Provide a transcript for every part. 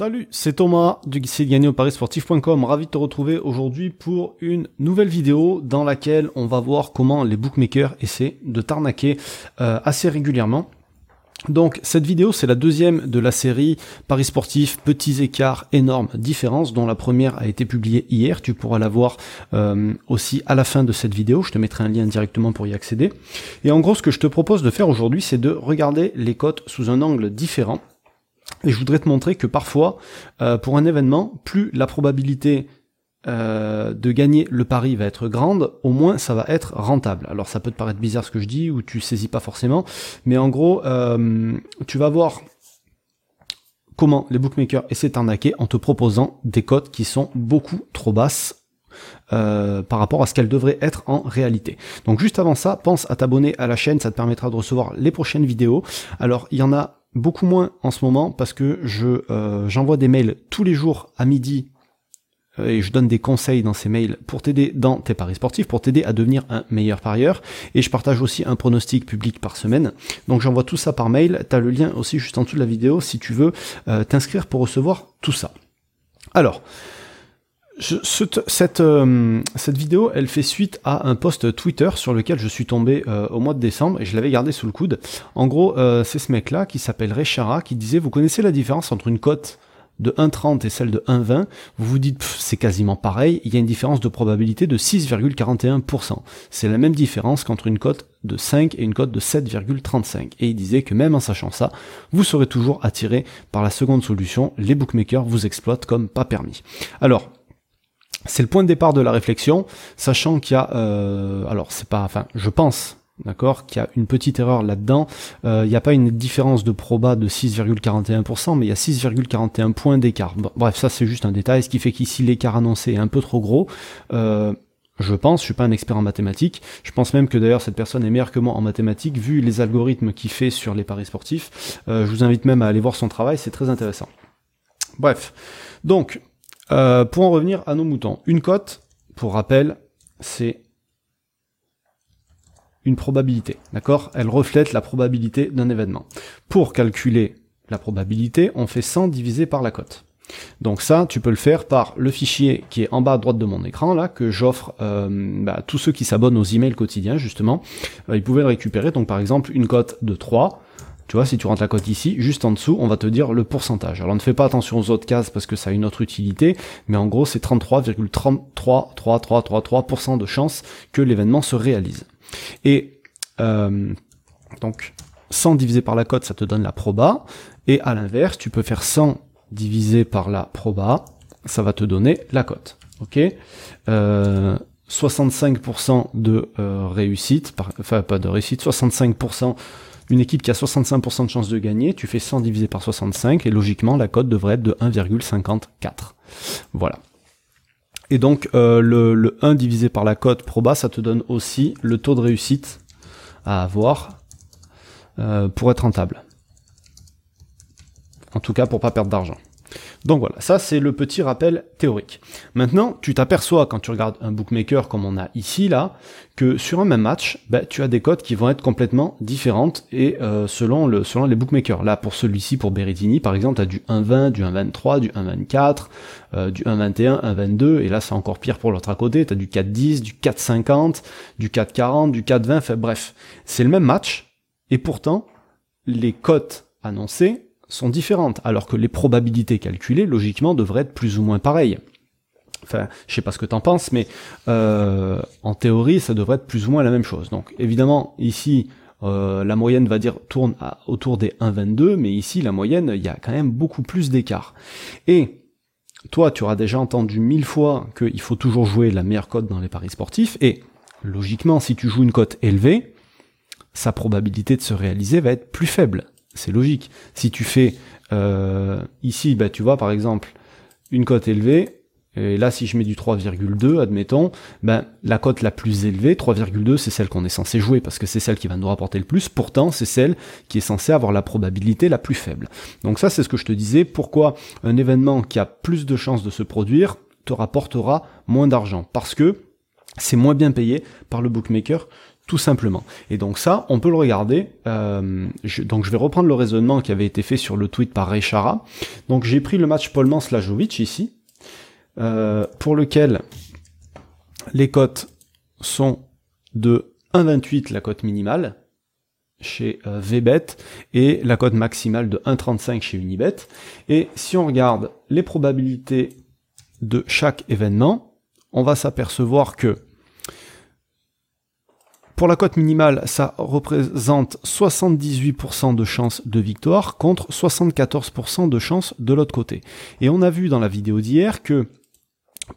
Salut, c'est Thomas du site gagner au parisportif.com. Ravi de te retrouver aujourd'hui pour une nouvelle vidéo dans laquelle on va voir comment les bookmakers essaient de t'arnaquer euh, assez régulièrement. Donc cette vidéo c'est la deuxième de la série Paris sportif, petits écarts, énormes différences dont la première a été publiée hier, tu pourras la voir euh, aussi à la fin de cette vidéo, je te mettrai un lien directement pour y accéder. Et en gros ce que je te propose de faire aujourd'hui c'est de regarder les cotes sous un angle différent. Et je voudrais te montrer que parfois, euh, pour un événement, plus la probabilité euh, de gagner le pari va être grande, au moins ça va être rentable. Alors ça peut te paraître bizarre ce que je dis, ou tu saisis pas forcément, mais en gros, euh, tu vas voir comment les bookmakers essaient d'arnaquer en te proposant des cotes qui sont beaucoup trop basses par rapport à ce qu'elles devraient être en réalité. Donc juste avant ça, pense à t'abonner à la chaîne, ça te permettra de recevoir les prochaines vidéos. Alors il y en a beaucoup moins en ce moment parce que je euh, j'envoie des mails tous les jours à midi euh, et je donne des conseils dans ces mails pour t'aider dans tes paris sportifs, pour t'aider à devenir un meilleur parieur. Et je partage aussi un pronostic public par semaine. Donc j'envoie tout ça par mail. T'as le lien aussi juste en dessous de la vidéo si tu veux euh, t'inscrire pour recevoir tout ça. Alors, cette, euh, cette vidéo, elle fait suite à un post Twitter sur lequel je suis tombé euh, au mois de décembre et je l'avais gardé sous le coude. En gros, euh, c'est ce mec-là qui s'appelle Rechara qui disait, vous connaissez la différence entre une cote de 1,30 et celle de 1,20, vous vous dites c'est quasiment pareil, il y a une différence de probabilité de 6,41%. C'est la même différence qu'entre une cote de 5 et une cote de 7,35. Et il disait que même en sachant ça, vous serez toujours attiré par la seconde solution, les bookmakers vous exploitent comme pas permis. Alors, c'est le point de départ de la réflexion, sachant qu'il y a, euh, alors c'est pas, enfin, je pense, d'accord, qu'il y a une petite erreur là-dedans. Euh, il n'y a pas une différence de proba de 6,41%, mais il y a 6,41 points d'écart. bref, ça c'est juste un détail, ce qui fait qu'ici l'écart annoncé est un peu trop gros. Euh, je pense, je suis pas un expert en mathématiques. Je pense même que d'ailleurs cette personne est meilleure que moi en mathématiques, vu les algorithmes qu'il fait sur les paris sportifs. je vous invite même à aller voir son travail, c'est très intéressant. Bref, donc euh, pour en revenir à nos moutons, une cote, pour rappel, c'est une probabilité, d'accord? Elle reflète la probabilité d'un événement. Pour calculer la probabilité, on fait 100 divisé par la cote. Donc ça, tu peux le faire par le fichier qui est en bas à droite de mon écran, là, que j'offre euh, bah, à tous ceux qui s'abonnent aux emails quotidiens, justement. Euh, ils pouvaient le récupérer, donc par exemple, une cote de 3, tu vois, si tu rentres la cote ici, juste en dessous, on va te dire le pourcentage. Alors ne fais pas attention aux autres cases parce que ça a une autre utilité, mais en gros c'est 33,33333% de chances que l'événement se réalise. Et euh, donc 100 divisé par la cote, ça te donne la proba, et à l'inverse, tu peux faire 100 divisé par la proba, ça va te donner la cote. Ok? Euh, 65% de euh, réussite, enfin pas de réussite, 65% une équipe qui a 65% de chances de gagner, tu fais 100 divisé par 65 et logiquement la cote devrait être de 1,54. Voilà. Et donc euh, le, 1 divisé par la cote proba, ça te donne aussi le taux de réussite à avoir euh, pour être rentable. En tout cas pour pas perdre d'argent. Donc voilà, ça c'est le petit rappel théorique. Maintenant, tu t'aperçois quand tu regardes un bookmaker comme on a ici là, que sur un même match, bah, tu as des cotes qui vont être complètement différentes et euh, selon, le, selon les bookmakers. Là pour celui-ci, pour Berrettini par exemple, tu as du 1,20, du 1,23, du 1,24, euh, du 1,21, 1,22 et là c'est encore pire pour l'autre à côté, tu as du 4,10, du 4,50, du 4,40, du 4,20, bref, c'est le même match et pourtant les cotes annoncées sont différentes, alors que les probabilités calculées, logiquement, devraient être plus ou moins pareilles. Enfin, je sais pas ce que t'en penses, mais euh, en théorie, ça devrait être plus ou moins la même chose. Donc, évidemment, ici, euh, la moyenne va dire tourne autour des 1,22, mais ici, la moyenne, il y a quand même beaucoup plus d'écart. Et toi, tu auras déjà entendu mille fois qu'il faut toujours jouer la meilleure cote dans les paris sportifs, et logiquement, si tu joues une cote élevée, sa probabilité de se réaliser va être plus faible c'est logique. Si tu fais euh, ici, bah, tu vois par exemple une cote élevée, et là si je mets du 3,2, admettons, ben la cote la plus élevée, 3,2, c'est celle qu'on est censé jouer parce que c'est celle qui va nous rapporter le plus. Pourtant, c'est celle qui est censée avoir la probabilité la plus faible. Donc ça, c'est ce que je te disais. Pourquoi un événement qui a plus de chances de se produire te rapportera moins d'argent? Parce que c'est moins bien payé par le bookmaker tout simplement. Et donc ça, on peut le regarder. Euh, donc je vais reprendre le raisonnement qui avait été fait sur le tweet par Ray Chara. Donc j'ai pris le match Polman-Slajovic ici, euh, pour lequel les cotes sont de 1,28 la cote minimale chez euh, VBet et la cote maximale de 1,35 chez Unibet. Et si on regarde les probabilités de chaque événement, on va s'apercevoir que pour la cote minimale, ça représente 78% de chances de victoire contre 74% de chances de l'autre côté. Et on a vu dans la vidéo d'hier que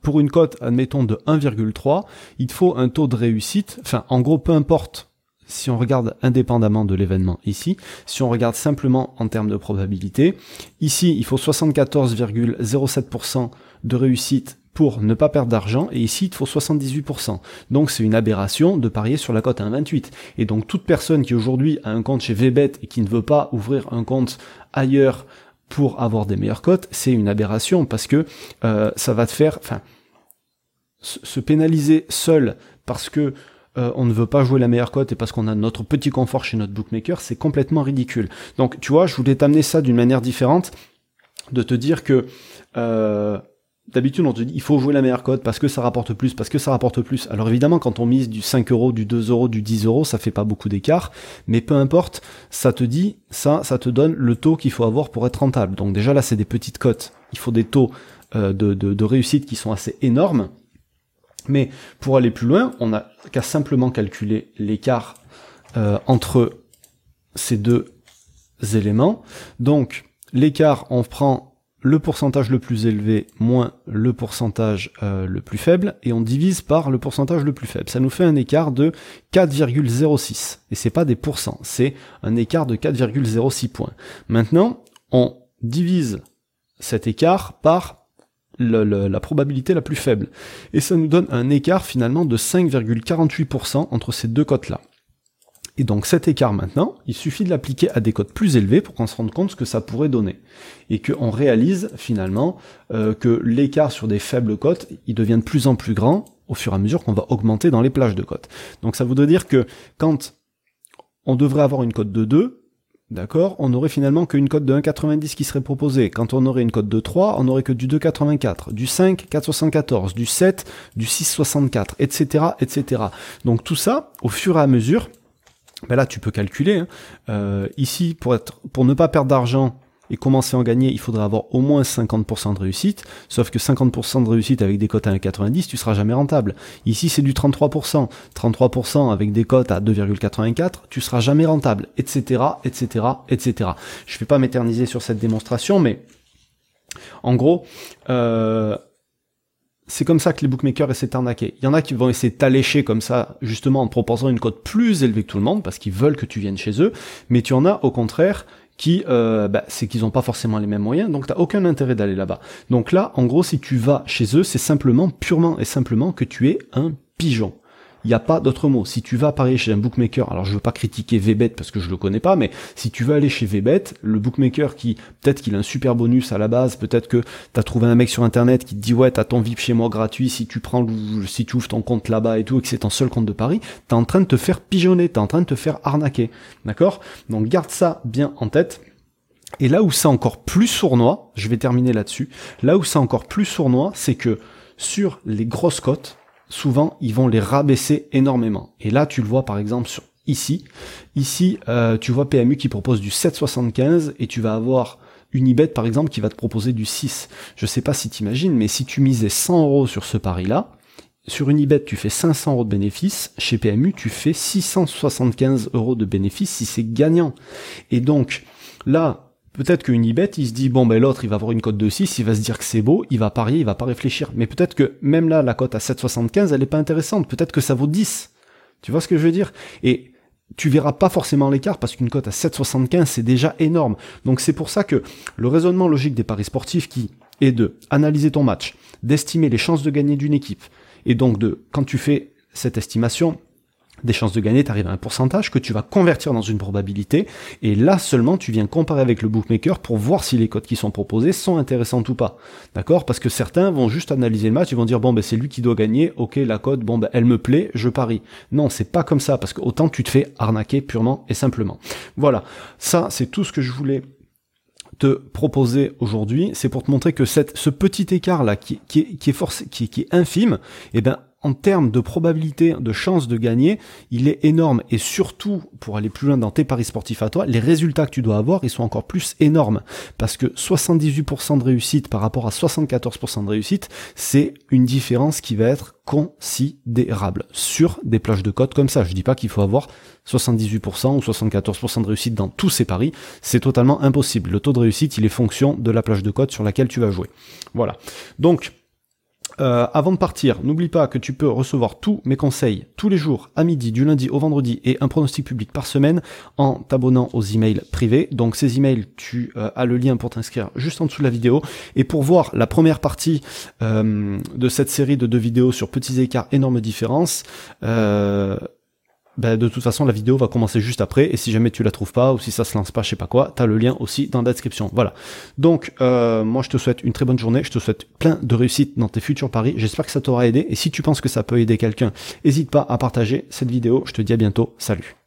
pour une cote, admettons, de 1,3, il faut un taux de réussite, enfin, en gros, peu importe si on regarde indépendamment de l'événement ici, si on regarde simplement en termes de probabilité, ici, il faut 74,07% de réussite pour ne pas perdre d'argent, et ici il faut 78%. Donc c'est une aberration de parier sur la cote à 1,28. Et donc toute personne qui aujourd'hui a un compte chez VBet et qui ne veut pas ouvrir un compte ailleurs pour avoir des meilleures cotes, c'est une aberration parce que euh, ça va te faire, enfin, se pénaliser seul parce que euh, on ne veut pas jouer la meilleure cote et parce qu'on a notre petit confort chez notre bookmaker, c'est complètement ridicule. Donc tu vois, je voulais t'amener ça d'une manière différente, de te dire que euh, D'habitude, on te dit il faut jouer la meilleure cote parce que ça rapporte plus, parce que ça rapporte plus. Alors évidemment, quand on mise du 5 euros, du 2 euros, du 10 euros, ça fait pas beaucoup d'écart, mais peu importe, ça te dit, ça, ça te donne le taux qu'il faut avoir pour être rentable. Donc déjà là, c'est des petites cotes. Il faut des taux euh, de, réussite qui sont assez énormes. Mais pour aller plus loin, on n'a qu'à simplement calculer l'écart euh, entre ces deux éléments. Donc l'écart, on prend le pourcentage le plus élevé moins le pourcentage euh, le plus faible et on divise par le pourcentage le plus faible. Ça nous fait un écart de 4,06 et c'est pas des pourcents, c'est un écart de 4,06 points. Maintenant, on divise cet écart par la probabilité la plus faible et ça nous donne un écart finalement de 5,48% entre ces deux cotes là. Et donc cet écart maintenant, il suffit de l'appliquer à des codes plus élevés pour qu'on se rende compte ce que ça pourrait donner. Et qu'on réalise finalement euh, que l'écart sur des faibles cotes, il devient de plus en plus grand au fur et à mesure qu'on va augmenter dans les plages de cotes. Donc ça voudrait dire que quand on devrait avoir une cote de 2, D'accord On aurait finalement qu'une cote de 1,90 qui serait proposée. Quand on aurait une cote de 3, on aurait que du 2,84, du 5, 4,74, du 7, du 6,64, etc., etc. Donc tout ça, au fur et à mesure, ben là tu peux calculer. Hein. Euh, ici, pour, être, pour ne pas perdre d'argent et commencer à en gagner, il faudrait avoir au moins 50% de réussite. Sauf que 50% de réussite avec des cotes à 1,90, tu seras jamais rentable. Ici, c'est du 33%. 33% avec des cotes à 2,84, tu seras jamais rentable, etc., etc., etc. Je vais pas m'éterniser sur cette démonstration, mais en gros, euh, c'est comme ça que les bookmakers essaient de t'arnaquer. Il y en a qui vont essayer de t'allécher comme ça, justement en proposant une cote plus élevée que tout le monde, parce qu'ils veulent que tu viennes chez eux, mais tu en as au contraire qui, euh, bah, c'est qu'ils n'ont pas forcément les mêmes moyens, donc t'as aucun intérêt d'aller là-bas. Donc là, en gros, si tu vas chez eux, c'est simplement, purement et simplement que tu es un pigeon. Il n'y a pas d'autre mot. Si tu vas parier chez un bookmaker, alors je veux pas critiquer VBet parce que je le connais pas, mais si tu vas aller chez VBet, le bookmaker qui, peut-être qu'il a un super bonus à la base, peut-être que tu as trouvé un mec sur internet qui te dit ouais, t'as ton VIP chez moi gratuit si tu prends, si tu ouvres ton compte là-bas et tout, et que c'est ton seul compte de Paris, t'es en train de te faire pigeonner, t'es en train de te faire arnaquer. D'accord? Donc garde ça bien en tête. Et là où c'est encore plus sournois, je vais terminer là-dessus, là où c'est encore plus sournois, c'est que sur les grosses cotes, souvent ils vont les rabaisser énormément. Et là tu le vois par exemple sur ici. Ici euh, tu vois PMU qui propose du 7,75 et tu vas avoir Unibet par exemple qui va te proposer du 6. Je sais pas si t'imagines, mais si tu misais 100 euros sur ce pari-là, sur Unibet tu fais 500 euros de bénéfice, chez PMU tu fais 675 euros de bénéfice si c'est gagnant. Et donc là, Peut-être qu'une Unibet, il se dit, bon, ben l'autre, il va avoir une cote de 6, il va se dire que c'est beau, il va parier, il va pas réfléchir. Mais peut-être que même là, la cote à 7,75, elle est pas intéressante. Peut-être que ça vaut 10. Tu vois ce que je veux dire? Et tu verras pas forcément l'écart parce qu'une cote à 7,75, c'est déjà énorme. Donc c'est pour ça que le raisonnement logique des paris sportifs qui est de analyser ton match, d'estimer les chances de gagner d'une équipe, et donc de, quand tu fais cette estimation, des chances de gagner, tu arrives à un pourcentage que tu vas convertir dans une probabilité, et là seulement tu viens comparer avec le bookmaker pour voir si les codes qui sont proposés sont intéressants ou pas. D'accord? Parce que certains vont juste analyser le match, ils vont dire bon ben c'est lui qui doit gagner, ok la cote, bon ben elle me plaît, je parie. Non, c'est pas comme ça, parce que autant tu te fais arnaquer purement et simplement. Voilà, ça c'est tout ce que je voulais te proposer aujourd'hui, c'est pour te montrer que cette, ce petit écart là qui, qui, est, forcé, qui, qui est infime, eh ben en termes de probabilité, de chance de gagner, il est énorme. Et surtout, pour aller plus loin dans tes paris sportifs à toi, les résultats que tu dois avoir, ils sont encore plus énormes. Parce que 78% de réussite par rapport à 74% de réussite, c'est une différence qui va être considérable sur des plages de cote comme ça. Je dis pas qu'il faut avoir 78% ou 74% de réussite dans tous ces paris. C'est totalement impossible. Le taux de réussite, il est fonction de la plage de cote sur laquelle tu vas jouer. Voilà. Donc, euh, avant de partir, n'oublie pas que tu peux recevoir tous mes conseils tous les jours à midi, du lundi au vendredi et un pronostic public par semaine en t'abonnant aux emails privés. Donc ces emails, tu euh, as le lien pour t'inscrire juste en dessous de la vidéo. Et pour voir la première partie euh, de cette série de deux vidéos sur petits écarts, énormes différences, ben, de toute façon la vidéo va commencer juste après et si jamais tu la trouves pas ou si ça se lance pas je sais pas quoi t'as le lien aussi dans la description. Voilà. Donc euh, moi je te souhaite une très bonne journée je te souhaite plein de réussite dans tes futurs paris j'espère que ça t'aura aidé et si tu penses que ça peut aider quelqu'un n'hésite pas à partager cette vidéo je te dis à bientôt salut